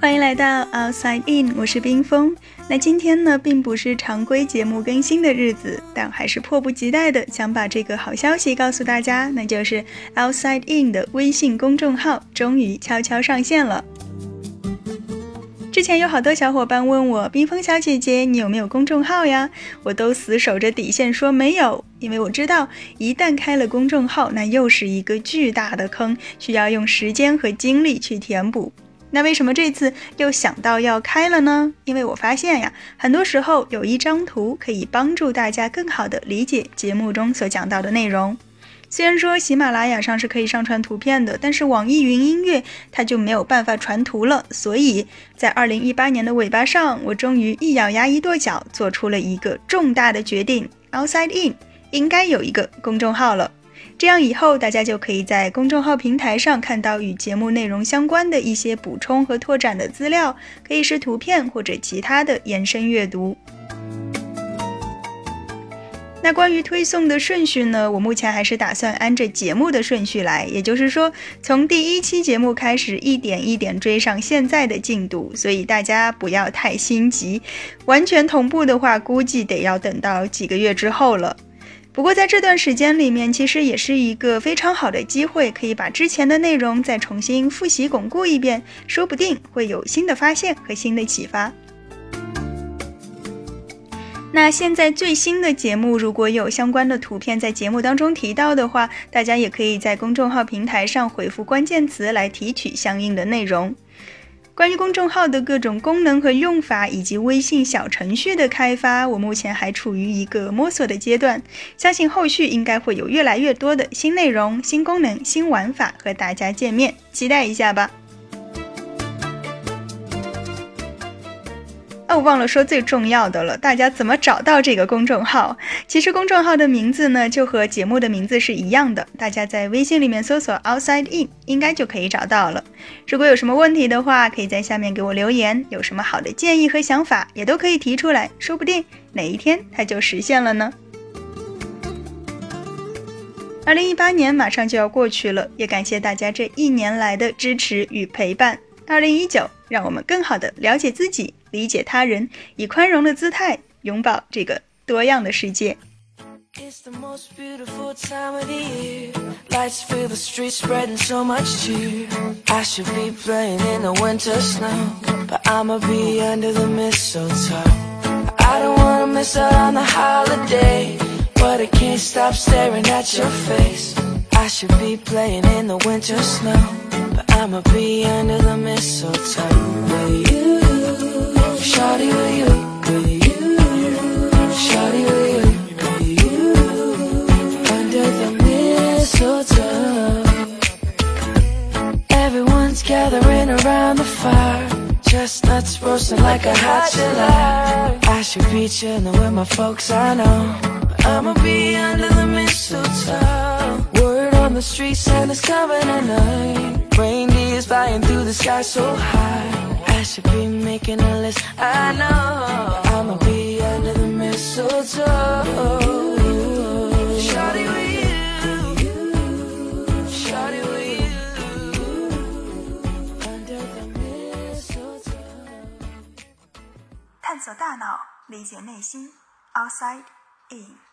欢迎来到 Outside In，我是冰峰。那今天呢，并不是常规节目更新的日子，但还是迫不及待的想把这个好消息告诉大家，那就是 Outside In 的微信公众号终于悄悄上线了。之前有好多小伙伴问我，冰峰小姐姐，你有没有公众号呀？我都死守着底线说没有，因为我知道一旦开了公众号，那又是一个巨大的坑，需要用时间和精力去填补。那为什么这次又想到要开了呢？因为我发现呀，很多时候有一张图可以帮助大家更好的理解节目中所讲到的内容。虽然说喜马拉雅上是可以上传图片的，但是网易云音乐它就没有办法传图了。所以在二零一八年的尾巴上，我终于一咬牙一跺脚，做出了一个重大的决定：Outside In 应该有一个公众号了。这样以后，大家就可以在公众号平台上看到与节目内容相关的一些补充和拓展的资料，可以是图片或者其他的延伸阅读。那关于推送的顺序呢？我目前还是打算按着节目的顺序来，也就是说，从第一期节目开始，一点一点追上现在的进度。所以大家不要太心急，完全同步的话，估计得要等到几个月之后了。不过在这段时间里面，其实也是一个非常好的机会，可以把之前的内容再重新复习巩固一遍，说不定会有新的发现和新的启发。那现在最新的节目，如果有相关的图片在节目当中提到的话，大家也可以在公众号平台上回复关键词来提取相应的内容。关于公众号的各种功能和用法，以及微信小程序的开发，我目前还处于一个摸索的阶段。相信后续应该会有越来越多的新内容、新功能、新玩法和大家见面，期待一下吧。哦，忘了说最重要的了，大家怎么找到这个公众号？其实公众号的名字呢，就和节目的名字是一样的，大家在微信里面搜索 “outside in”，应该就可以找到了。如果有什么问题的话，可以在下面给我留言，有什么好的建议和想法，也都可以提出来，说不定哪一天它就实现了呢。二零一八年马上就要过去了，也感谢大家这一年来的支持与陪伴。二零一九，让我们更好的了解自己。理解他人，以宽容的姿态拥抱这个多样的世界。It's the most beautiful time of the year. Lights fill the streets, spreading so much cheer. I should be playing in the winter snow, but I'ma be under the mistletoe. I don't wanna miss out on the holiday, but I can't stop staring at your face. I should be playing in the winter snow, but I'ma be under the mistletoe with you. Shawty with you, with you. Shawty with you, with you. Under the mistletoe. Everyone's gathering around the fire. Chestnuts roasting like a hot July. I should be chilling with my folks, I know. I'ma be under the the street, Santa's coming tonight. Reindeer's flying through the sky so high. I should be making a list. I know I'ma be under the mistletoe. Shawty with you, shawty with you, under the mistletoe. 探索大脑，理解内心，Outside In。